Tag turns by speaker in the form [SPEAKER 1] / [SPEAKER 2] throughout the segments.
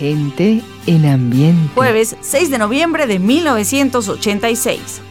[SPEAKER 1] Gente en ambiente.
[SPEAKER 2] Jueves 6 de noviembre de 1986.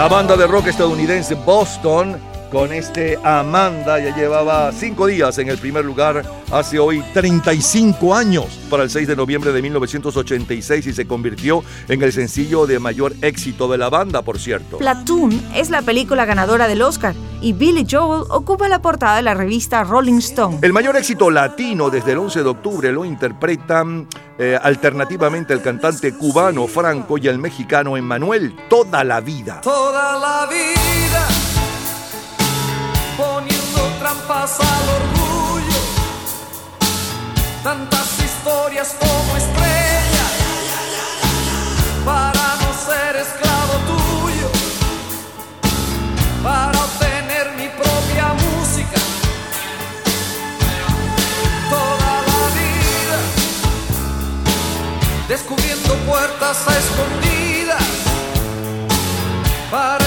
[SPEAKER 3] La banda de rock estadounidense Boston con este Amanda ya llevaba cinco días en el primer lugar hace hoy 35 años para el 6 de noviembre de 1986 y se convirtió en el sencillo de mayor éxito de la banda, por cierto.
[SPEAKER 2] Platoon es la película ganadora del Oscar y Billy Joel ocupa la portada de la revista Rolling Stone.
[SPEAKER 3] El mayor éxito latino desde el 11 de octubre lo interpretan eh, alternativamente el cantante cubano Franco y el mexicano Emmanuel Toda la vida.
[SPEAKER 4] Toda la vida poniendo trampas al orgullo, tantas historias como estrellas para no ser esclavo tuyo, para obtener mi propia música. Toda la vida. Descubriendo puertas a escondidas. Para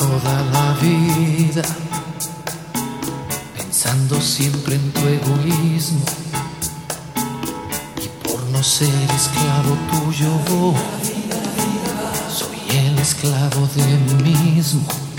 [SPEAKER 5] toda la vida,
[SPEAKER 4] pensando siempre en tu egoísmo. Y por no ser esclavo tuyo, soy el esclavo de mí mismo.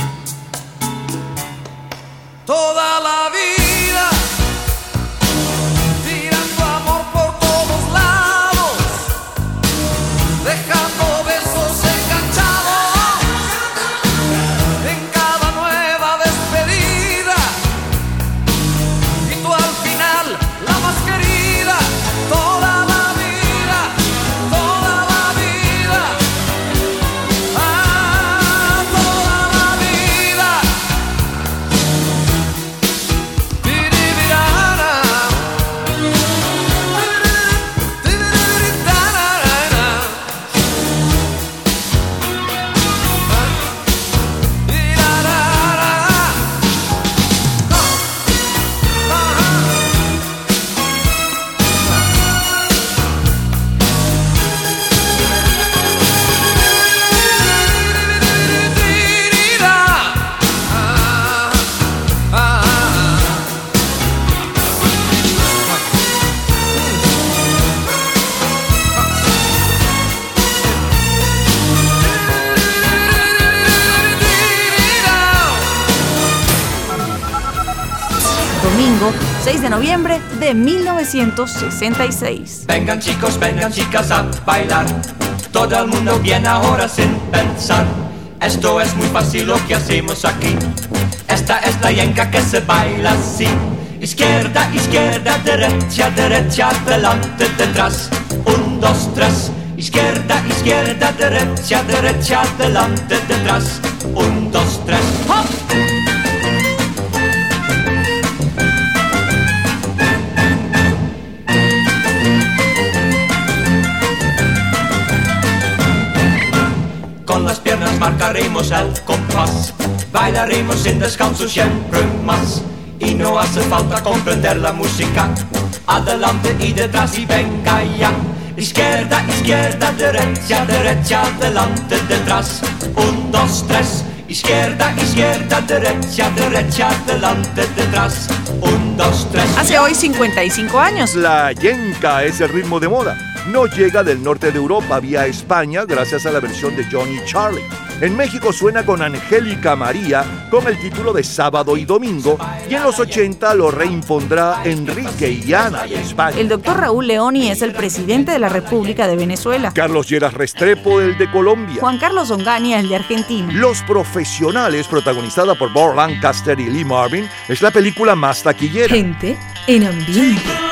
[SPEAKER 6] 1966.
[SPEAKER 7] Vengan chicos, vengan chicas a bailar. Todo el mundo viene ahora sin pensar. Esto es muy fácil lo que hacemos aquí. Esta es la yenca que se baila así. Izquierda, izquierda, derecha, derecha, delante, detrás. Un, dos, tres. Izquierda, izquierda, derecha, derecha, delante, detrás. Un, dos, tres. ¡Hop! Marcaremos el compás, bailaremos sin descanso siempre más. Y no hace falta comprender la música, adelante y detrás y venga ya. Izquierda, izquierda, derecha, derecha, adelante, detrás. Un, dos, tres. Izquierda, izquierda, derecha, derecha, adelante, detrás. Un, dos, tres.
[SPEAKER 6] Hace hoy 55 años.
[SPEAKER 3] La yenca es el ritmo de moda. No llega del norte de Europa vía España gracias a la versión de Johnny Charlie. En México suena con Angélica María con el título de Sábado y Domingo y en los 80 lo reimpondrá Enrique y Ana de España.
[SPEAKER 6] El doctor Raúl Leoni es el presidente de la República de Venezuela.
[SPEAKER 3] Carlos Lleras Restrepo, el de Colombia.
[SPEAKER 6] Juan Carlos Ongaña, el de Argentina.
[SPEAKER 3] Los Profesionales, protagonizada por Bob Lancaster y Lee Marvin, es la película más taquillera.
[SPEAKER 2] Gente en ambiente.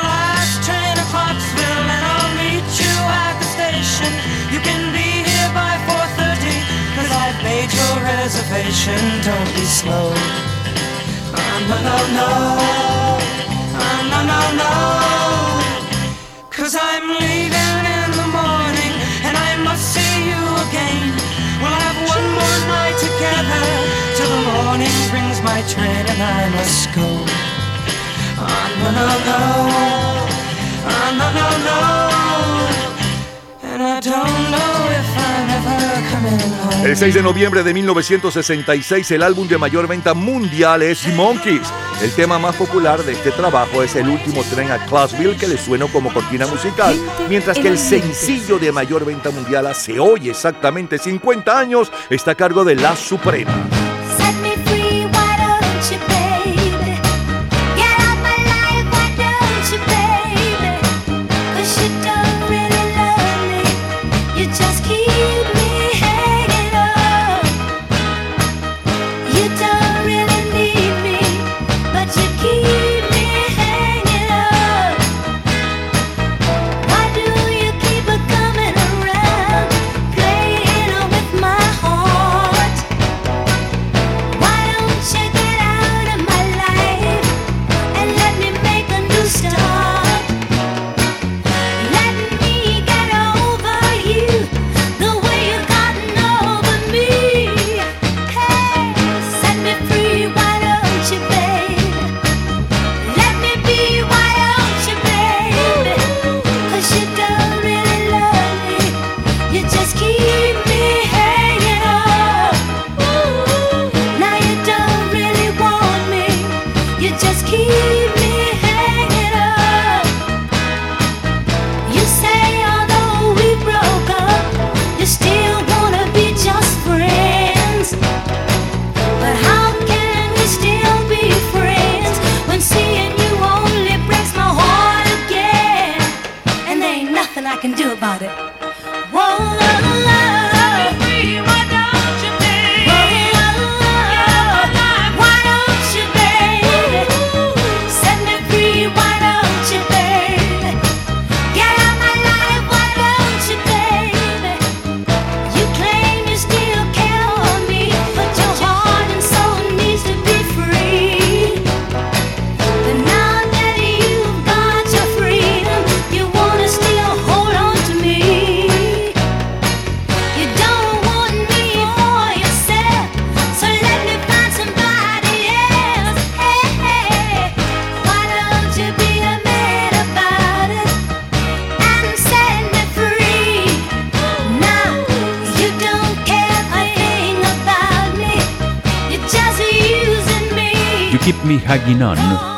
[SPEAKER 1] Reservation. Don't be slow. Oh, no, no, no. Oh, no, no, no. Cause I'm leaving in the morning and I must see you again. We'll have one more night together till the morning brings my train and I must go. Oh, no, no, no. Oh, no, no, no. And I don't know
[SPEAKER 8] El 6 de noviembre de 1966, el álbum de mayor venta mundial es Monkeys. El tema más popular de este trabajo es El último tren a Clarksville, que le suena como cortina musical, mientras que el sencillo de mayor venta mundial hace hoy exactamente 50 años está a cargo de La Suprema.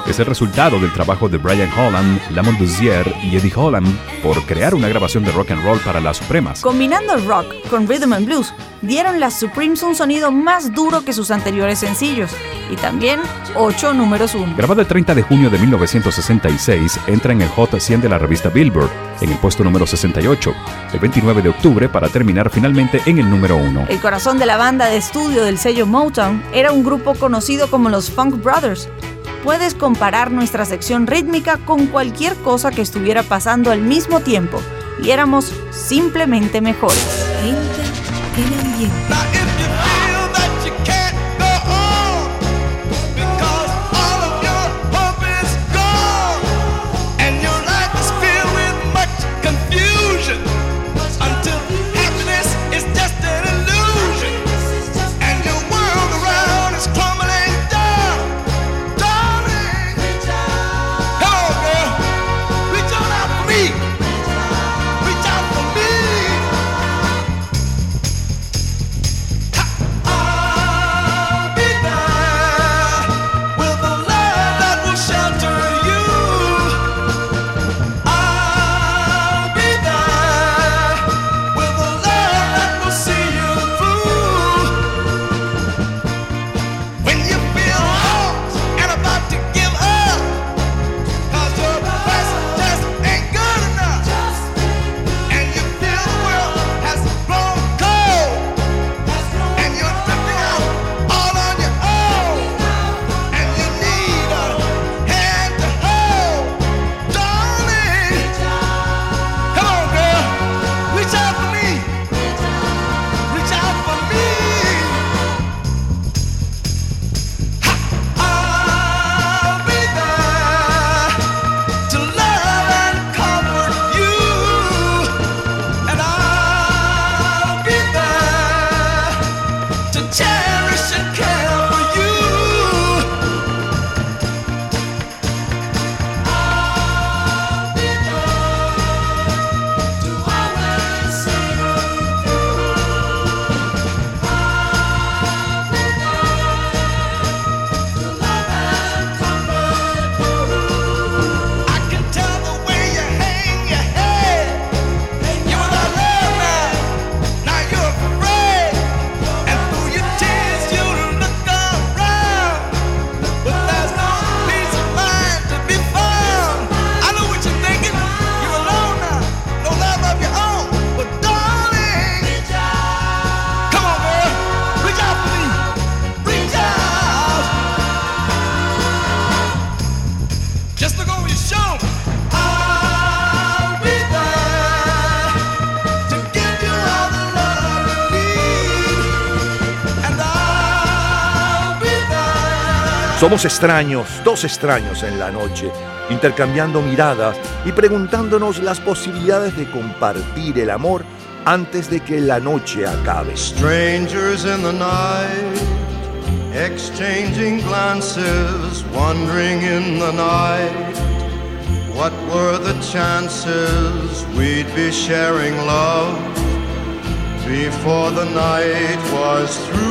[SPEAKER 9] Es el resultado del trabajo de Brian Holland, Lamont Dozier y Eddie Holland por crear una grabación de rock and roll para las Supremas.
[SPEAKER 10] Combinando el rock con rhythm and blues, dieron las Supremes un sonido más duro que sus anteriores sencillos y también 8 números 1.
[SPEAKER 9] Grabado el 30 de junio de 1966, entra en el Hot 100 de la revista Billboard, en el puesto número 68, el 29 de octubre para terminar finalmente en el número 1.
[SPEAKER 10] El corazón de la banda de estudio del sello Motown era un grupo conocido como los Funk Brothers, puedes comparar nuestra sección rítmica con cualquier cosa que estuviera pasando al mismo tiempo y éramos simplemente mejores.
[SPEAKER 3] Somos extraños, dos extraños en la noche, intercambiando miradas y preguntándonos las posibilidades de compartir el amor antes de que la noche acabe.
[SPEAKER 11] Strangers in the night, exchanging glances, wandering in the night. What were the chances we'd be sharing love before the night was through?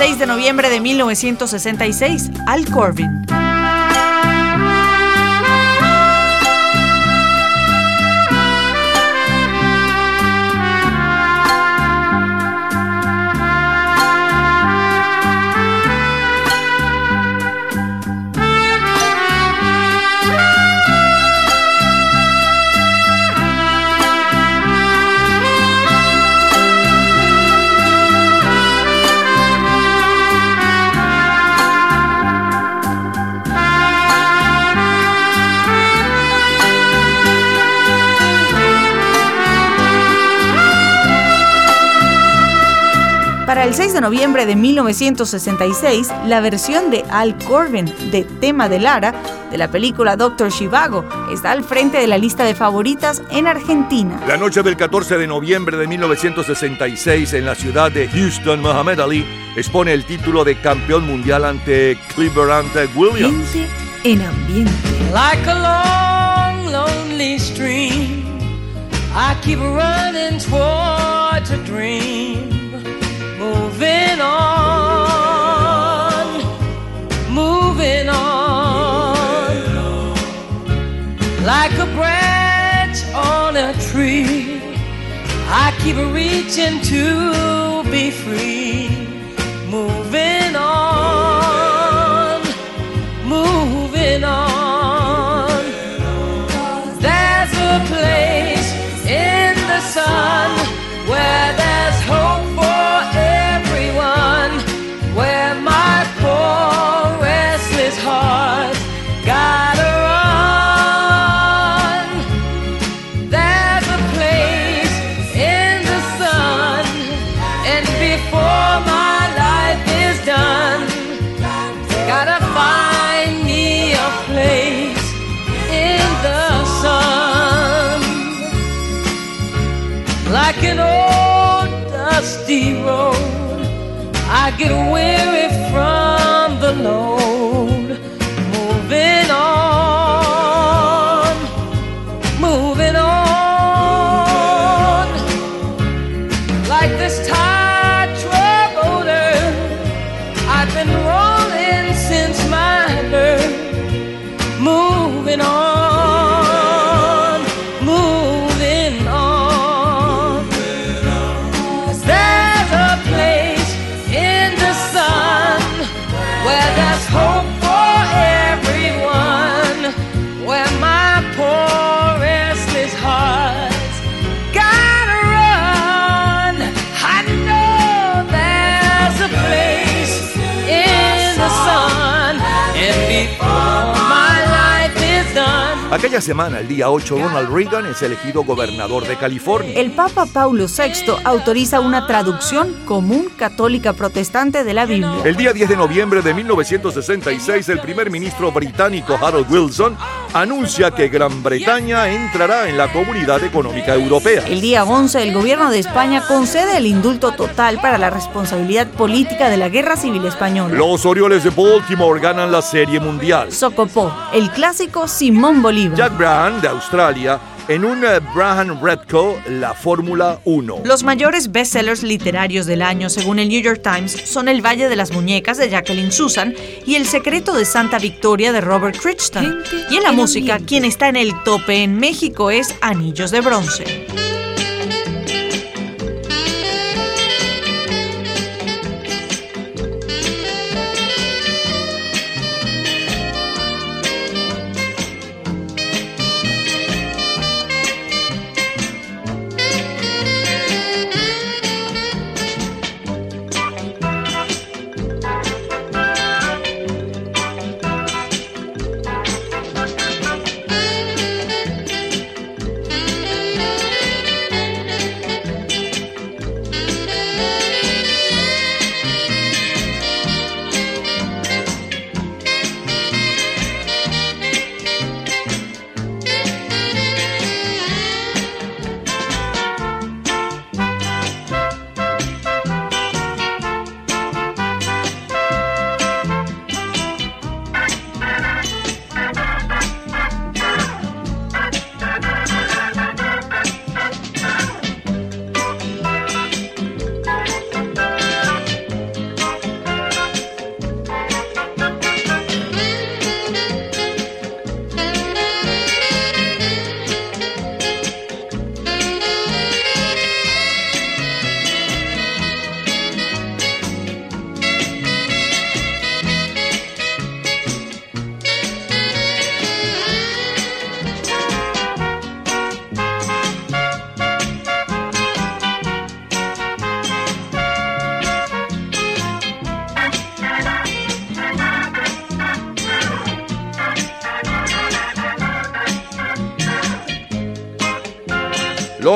[SPEAKER 2] 6 de noviembre de 1966, Al Corbin. Para el 6 de noviembre de 1966, la versión de Al Corbin de Tema de Lara de la película Doctor Shivago está al frente de la lista de favoritas en Argentina.
[SPEAKER 3] La noche del 14 de noviembre de 1966 en la ciudad de Houston, Muhammad Ali expone el título de campeón mundial ante Cleveland Williams.
[SPEAKER 1] Gente en ambiente.
[SPEAKER 12] Like a long, lonely stream, I keep running towards a dream. Moving on, moving on, like a branch on a tree. I keep reaching to be free.
[SPEAKER 3] Aquella semana, el día 8, Ronald Reagan es elegido gobernador de California.
[SPEAKER 6] El Papa Paulo VI autoriza una traducción común católica protestante de la Biblia.
[SPEAKER 3] El día 10 de noviembre de 1966, el primer ministro británico Harold Wilson anuncia que Gran Bretaña entrará en la Comunidad Económica Europea.
[SPEAKER 6] El día 11, el gobierno de España concede el indulto total para la responsabilidad política de la Guerra Civil Española.
[SPEAKER 3] Los Orioles de Baltimore ganan la Serie Mundial.
[SPEAKER 6] Socopó, el clásico Simón Bolívar.
[SPEAKER 3] Jack Brabham de Australia en un eh, Brabham Redco la Fórmula 1.
[SPEAKER 6] Los mayores bestsellers literarios del año, según el New York Times, son El Valle de las Muñecas de Jacqueline Susan y El Secreto de Santa Victoria de Robert Crichton. Y en la música, quien está en el tope en México es Anillos de Bronce.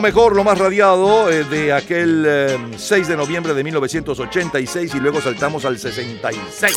[SPEAKER 3] Mejor, lo más radiado eh, de aquel eh, 6 de noviembre de 1986 y luego saltamos al 66.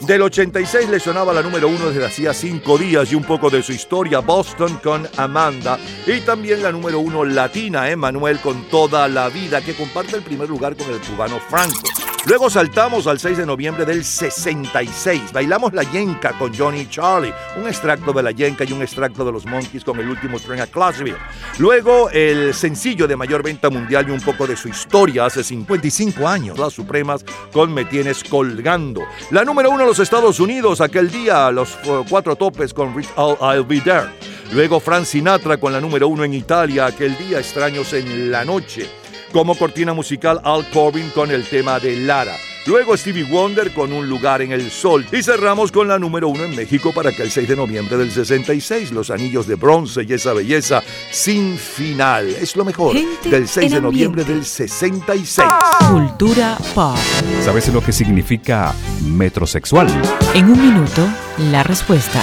[SPEAKER 3] Del 86 le sonaba la número uno desde hacía cinco días y un poco de su historia, Boston con Amanda. Y también la número uno latina, Emanuel con toda la vida, que comparte el primer lugar con el cubano Franco. Luego saltamos al 6 de noviembre del 66. Bailamos la yenca con Johnny Charlie, un extracto de la yenca y un extracto de los Monkeys con el último tren a Clarksville. Luego el sencillo de mayor venta mundial y un poco de su historia hace 55 años, Las Supremas con Me Tienes Colgando. La número uno en los Estados Unidos, aquel día los cuatro topes con Reach All I'll Be There. Luego Frank Sinatra con la número uno en Italia, aquel día Extraños en la Noche como cortina musical Al Corbin con el tema de Lara. Luego Stevie Wonder con Un lugar en el sol. Y cerramos con la número uno en México para que el 6 de noviembre del 66, Los Anillos de Bronce y esa belleza sin final. Es lo mejor
[SPEAKER 13] Gente
[SPEAKER 3] del 6 de noviembre
[SPEAKER 13] ambiente.
[SPEAKER 3] del 66.
[SPEAKER 13] Cultura pop.
[SPEAKER 9] ¿Sabes lo que significa metrosexual?
[SPEAKER 13] En un minuto, la respuesta.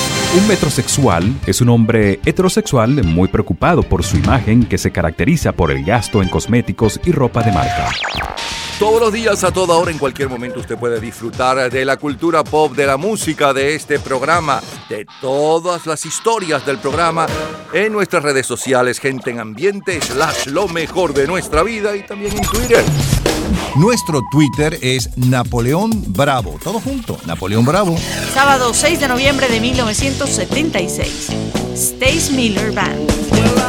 [SPEAKER 9] Un metrosexual es un hombre heterosexual muy preocupado por su imagen que se caracteriza por el gasto en cosméticos y ropa de marca.
[SPEAKER 3] Todos los días, a toda hora, en cualquier momento, usted puede disfrutar de la cultura pop, de la música, de este programa, de todas las historias del programa en nuestras redes sociales, gente en ambiente, slash lo mejor de nuestra vida y también en Twitter.
[SPEAKER 14] Nuestro Twitter es Napoleón Bravo. Todo junto, Napoleón Bravo.
[SPEAKER 6] Sábado 6 de noviembre de 1976. Stace Miller Band.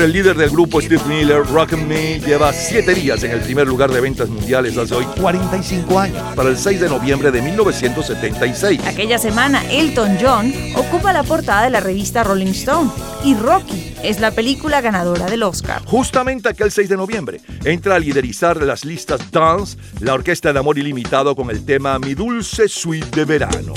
[SPEAKER 3] El líder del grupo Steve Miller, Rock and Me lleva 7 días en el primer lugar de ventas mundiales hace hoy 45 años, para el 6 de noviembre de 1976.
[SPEAKER 6] Aquella semana, Elton John ocupa la portada de la revista Rolling Stone y Rocky es la película ganadora del Oscar.
[SPEAKER 3] Justamente aquel 6 de noviembre entra a liderizar las listas Dance la Orquesta de Amor Ilimitado con el tema Mi Dulce Suite de Verano.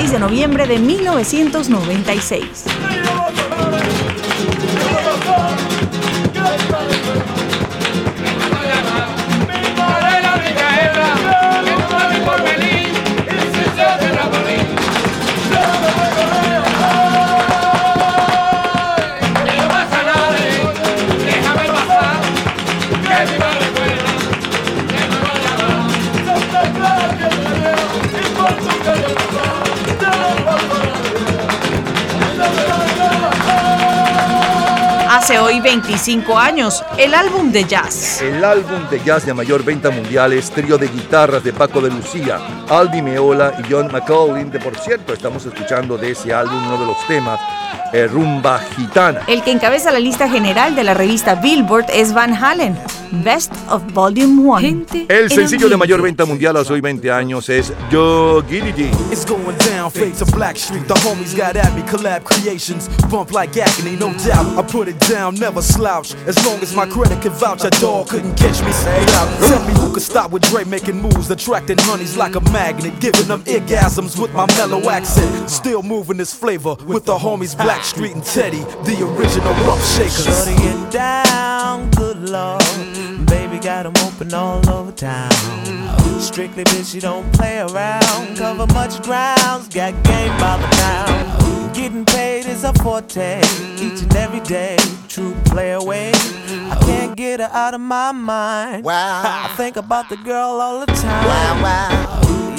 [SPEAKER 6] Miércoles 6 de noviembre de 1996.
[SPEAKER 2] Hace hoy 25 años, el álbum de jazz.
[SPEAKER 3] El álbum de jazz de mayor venta mundial es trío de guitarras de Paco de Lucía, Albi Meola y John McCaulin, de por cierto estamos escuchando de ese álbum uno de los temas, eh, Rumba Gitana.
[SPEAKER 2] El que encabeza la lista general de la revista Billboard es Van Halen, Best of Volume 1.
[SPEAKER 3] El sencillo de mayor venta mundial hace hoy 20 años es Yo Giddity.
[SPEAKER 15] It's going down, fade to Black Street. The homies got at me, collab creations. Bump like agony, no doubt. I put it down, never slouch. As long as my credit can vouch, a dog couldn't catch me. Say. Tell me who could stop with Dre making moves, attracting honeys like a magnet, giving them orgasms with my mellow accent. Still moving this flavor with the homies Blackstreet and Teddy, the original rough shakers.
[SPEAKER 16] Shorty get down, good lord. Baby got 'em open all over town. Strictly bitch, you don't play around. Cover much grounds, got game by the pound. Getting paid is a forte, each and every day. True play away. I can't get her out of my mind. Wow. I think about the girl all the time. Wow, wow.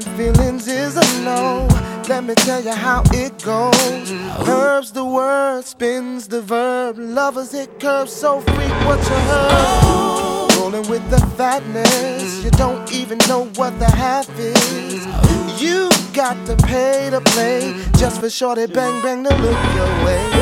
[SPEAKER 17] Feelings is a no. Let me tell you how it goes. Herbs the word, spins the verb. Lovers hit curves so what you heard. Rolling with the fatness, you don't even know what the half is. You got to pay to play just for shorty bang bang to look your way.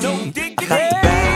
[SPEAKER 16] diggity. I got to bag it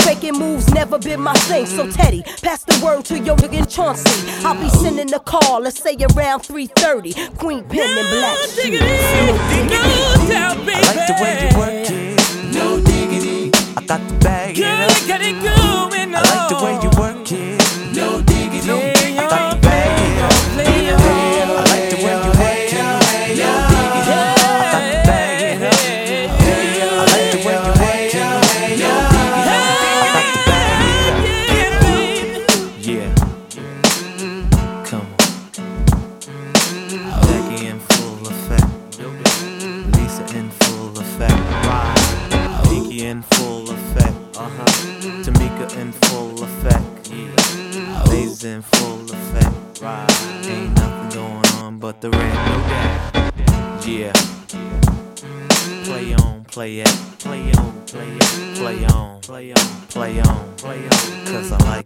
[SPEAKER 18] Faking moves never been my thing. So Teddy, pass the word to your nigga Chauncey. I'll be sending a call, let's say around 3:30. Queen Pen and Black Street.
[SPEAKER 16] I like the way you work it. No diggity. I got to bag it up. I like the way you work it. No diggity. I out the rent, no doubt. Yeah. Play on, play it, play on, play it, play on,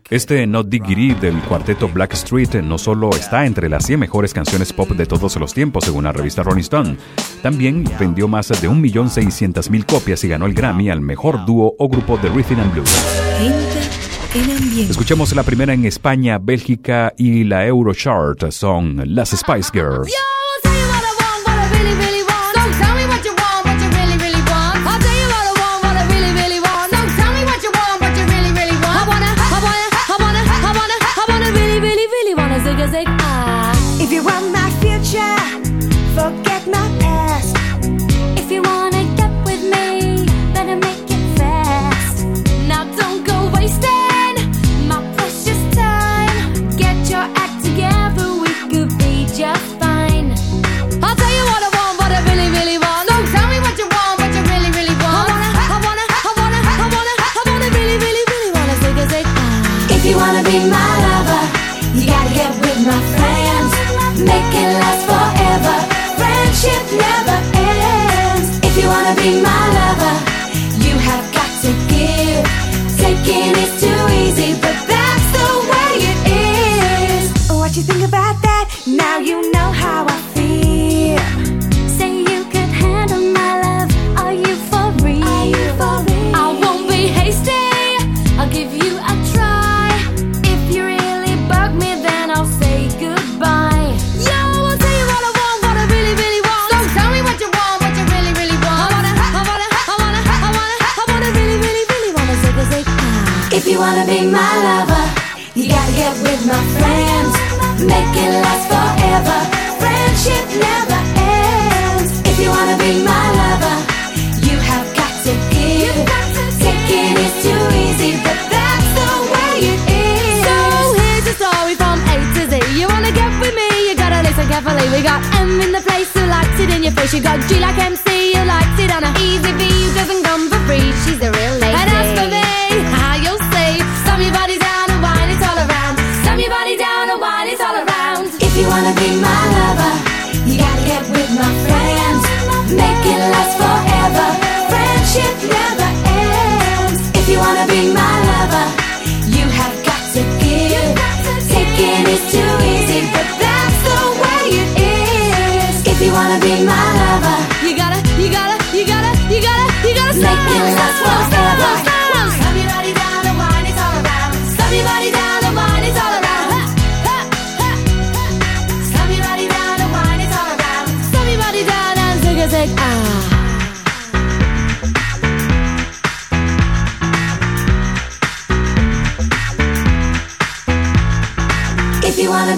[SPEAKER 19] Este Not Digiri del cuarteto Black Street no solo está entre las 100 mejores canciones pop de todos los tiempos según la revista Rolling Stone, también vendió más de 1.600.000 copias y ganó el Grammy al mejor dúo o grupo de Rhythm and Blues. Escuchemos la primera en España, Bélgica y la Eurochart. Son las Spice Girls.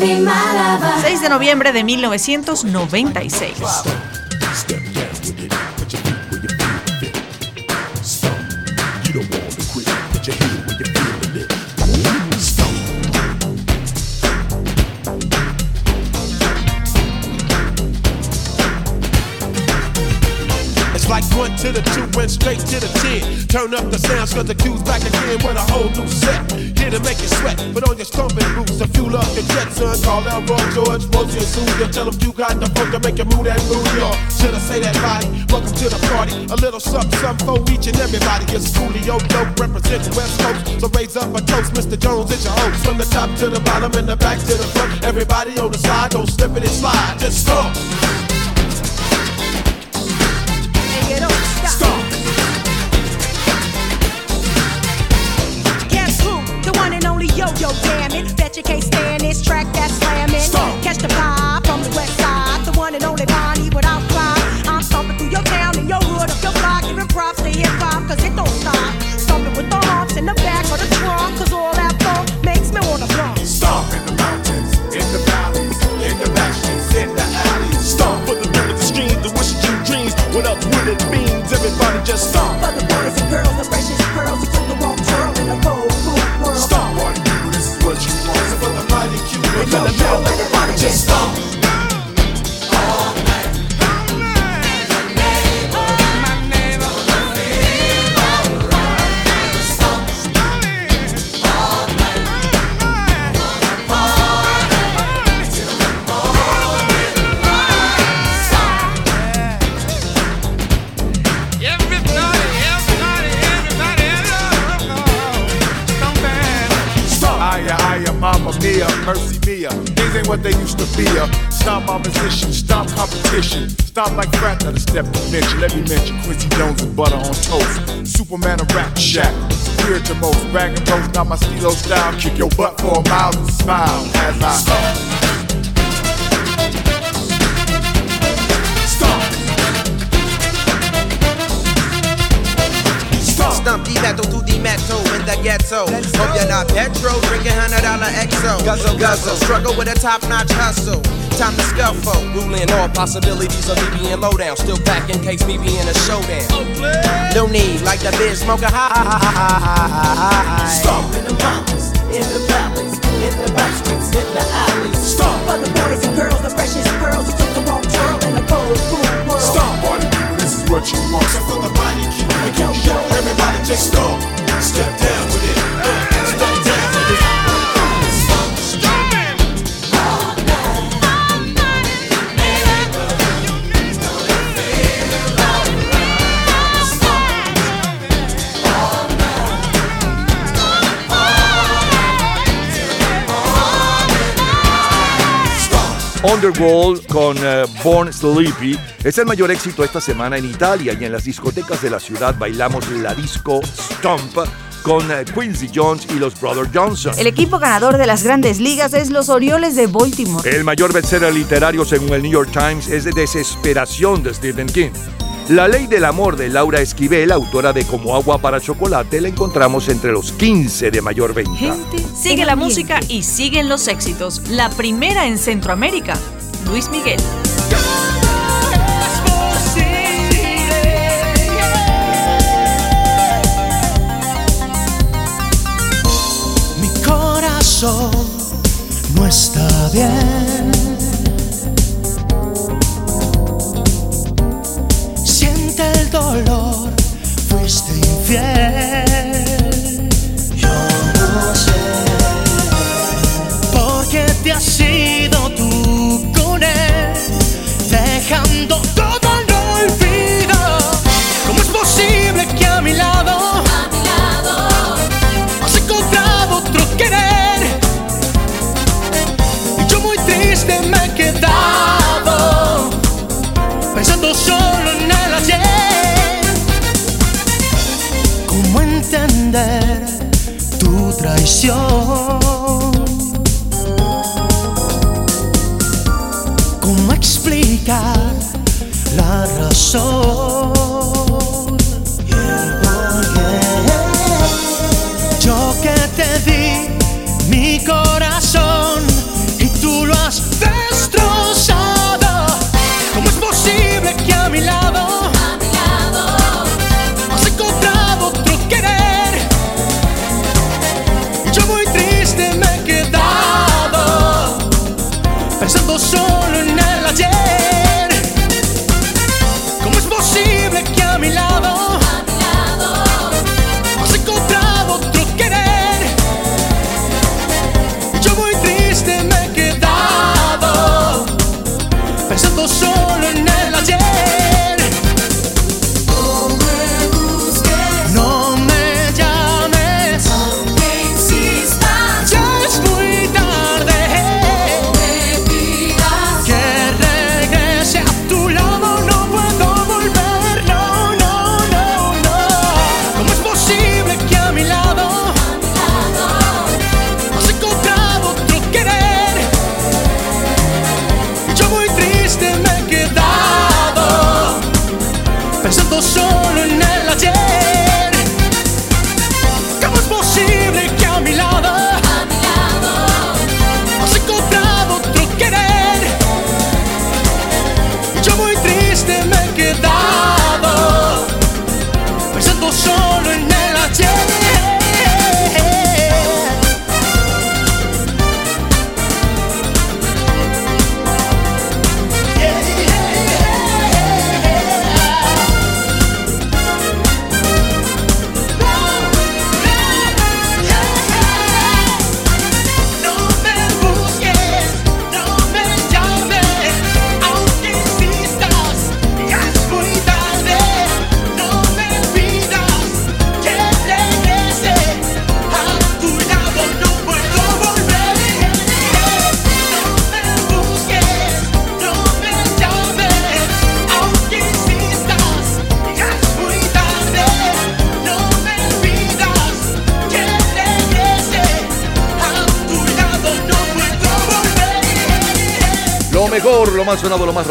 [SPEAKER 2] 6 de noviembre de 1996.
[SPEAKER 10] like one to the two and straight to the ten. Turn up the sounds cause the cue's back again with a whole new set. Here to make you sweat, put on your stomping boots. you love the Jetsons, call out Roy George, Rosie and Susan. Tell them you got the funk to make a move that New York. Should I say that right? Welcome to the party. A little something, something for each and everybody. It's studio Dope represents West Coast. So raise up a toast, Mr. Jones, it's your host. From the top to the bottom and the back to the front. Everybody on the side, don't slip it and slide. Just go. Roast, not my stilo style. Kick your butt for a mile and smile as I stop.
[SPEAKER 20] Stump the metal to the metal in the ghetto. Hope you're not petro, drinking hundred dollar XO. Guzzle, guzzle, struggle with a top notch hustle. Time to scuffle.
[SPEAKER 21] Ruling all possibilities of me being low down. Still back in case me being a showdown.
[SPEAKER 20] No need, like the biz smoker high.
[SPEAKER 18] Stomp in the mountains, in the valleys, in the back streets, in the alleys. Stomp for the boys and girls, the freshest pearls who took the wrong twirl in the cold, cool world.
[SPEAKER 10] Stop, party people, this is what you want. So for the body, keep it yo, yo, everybody just stop. Step down with it. Uh, step down with it.
[SPEAKER 3] Underworld con eh, Born Sleepy es el mayor éxito esta semana en Italia y en las discotecas de la ciudad bailamos la disco Stomp con eh, Quincy Jones y los Brother Johnson.
[SPEAKER 22] El equipo ganador de las grandes ligas es los Orioles de Baltimore.
[SPEAKER 3] El mayor bestseller literario según el New York Times es de Desesperación de Stephen King. La ley del amor de Laura Esquivel, autora de Como agua para chocolate, la encontramos entre los 15 de mayor venta.
[SPEAKER 6] Sigue la música y siguen los éxitos. La primera en Centroamérica, Luis Miguel.
[SPEAKER 23] Mi corazón no está bien. Dolor, fuiste infiel. Yo no sé por qué te has ido la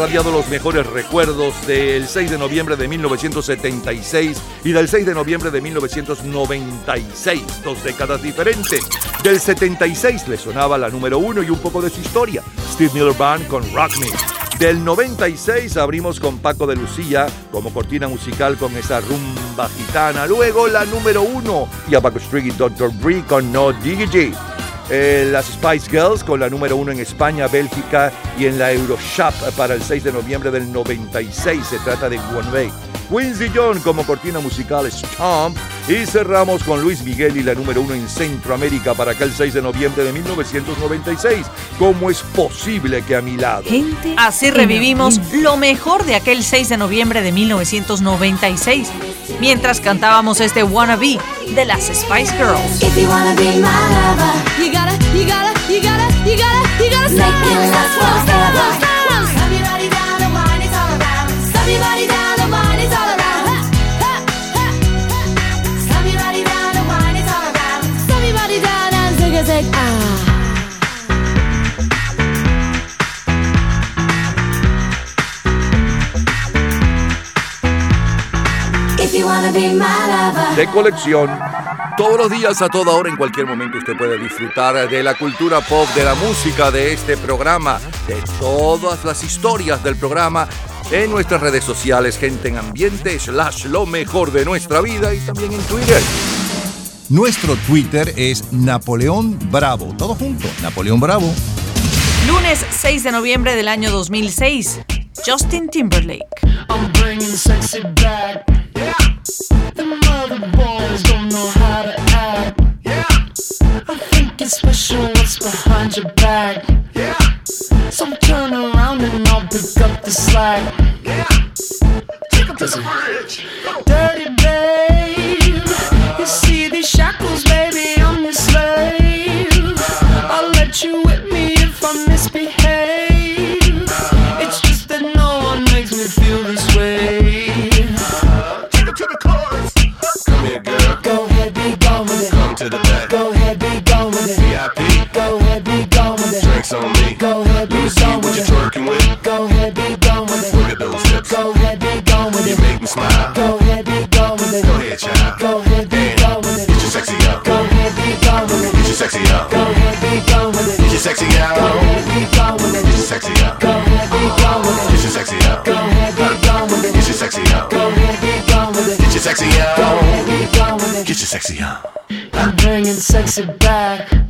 [SPEAKER 3] irradiado los mejores recuerdos del 6 de noviembre de 1976 y del 6 de noviembre de 1996, dos décadas diferentes. Del 76 le sonaba la número uno y un poco de su historia, Steve Miller Band con Rock Me. Del 96 abrimos con Paco de Lucía como cortina musical con esa rumba gitana. Luego la número uno y a Paco Street y Dr. Dre con No DJ. Eh, las Spice Girls con la número uno en España, Bélgica y en la Euroshop para el 6 de noviembre del 96. Se trata de One Way. Quincy John como cortina musical Stomp y cerramos con Luis Miguel y la número uno en Centroamérica para aquel 6 de noviembre de 1996. ¿Cómo es posible que a mi lado?
[SPEAKER 6] Así revivimos lo mejor de aquel 6 de noviembre de 1996 mientras cantábamos este Wanna Be de las Spice Girls.
[SPEAKER 3] de colección. Todos los días, a toda hora, en cualquier momento, usted puede disfrutar de la cultura pop, de la música, de este programa, de todas las historias del programa en nuestras redes sociales, gente en ambiente, slash lo mejor de nuestra vida y también en Twitter.
[SPEAKER 24] Nuestro Twitter es Napoleón Bravo, todo junto, Napoleón Bravo.
[SPEAKER 6] Lunes 6 de noviembre del año 2006, Justin Timberlake.
[SPEAKER 25] I'm Yeah. Them don't know how to act. I think it's special what's behind your back. Yeah. So turn around and I'll pick up the slack. Yeah. Take up this bridge. Dirty babe. You see these
[SPEAKER 10] sexy, huh?
[SPEAKER 25] I'm bringing sexy back.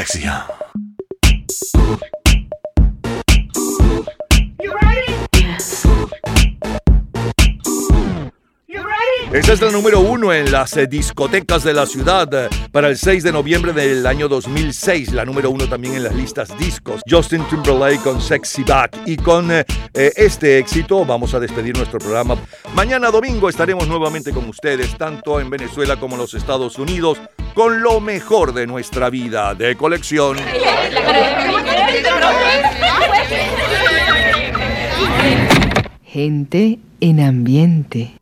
[SPEAKER 10] sexy,
[SPEAKER 3] huh? Es la número uno en las eh, discotecas de la ciudad eh, para el 6 de noviembre del año 2006. La número uno también en las listas discos. Justin Timberlake con Sexy Back. Y con eh, este éxito vamos a despedir nuestro programa. Mañana domingo estaremos nuevamente con ustedes, tanto en Venezuela como en los Estados Unidos, con lo mejor de nuestra vida de colección.
[SPEAKER 26] Gente en ambiente.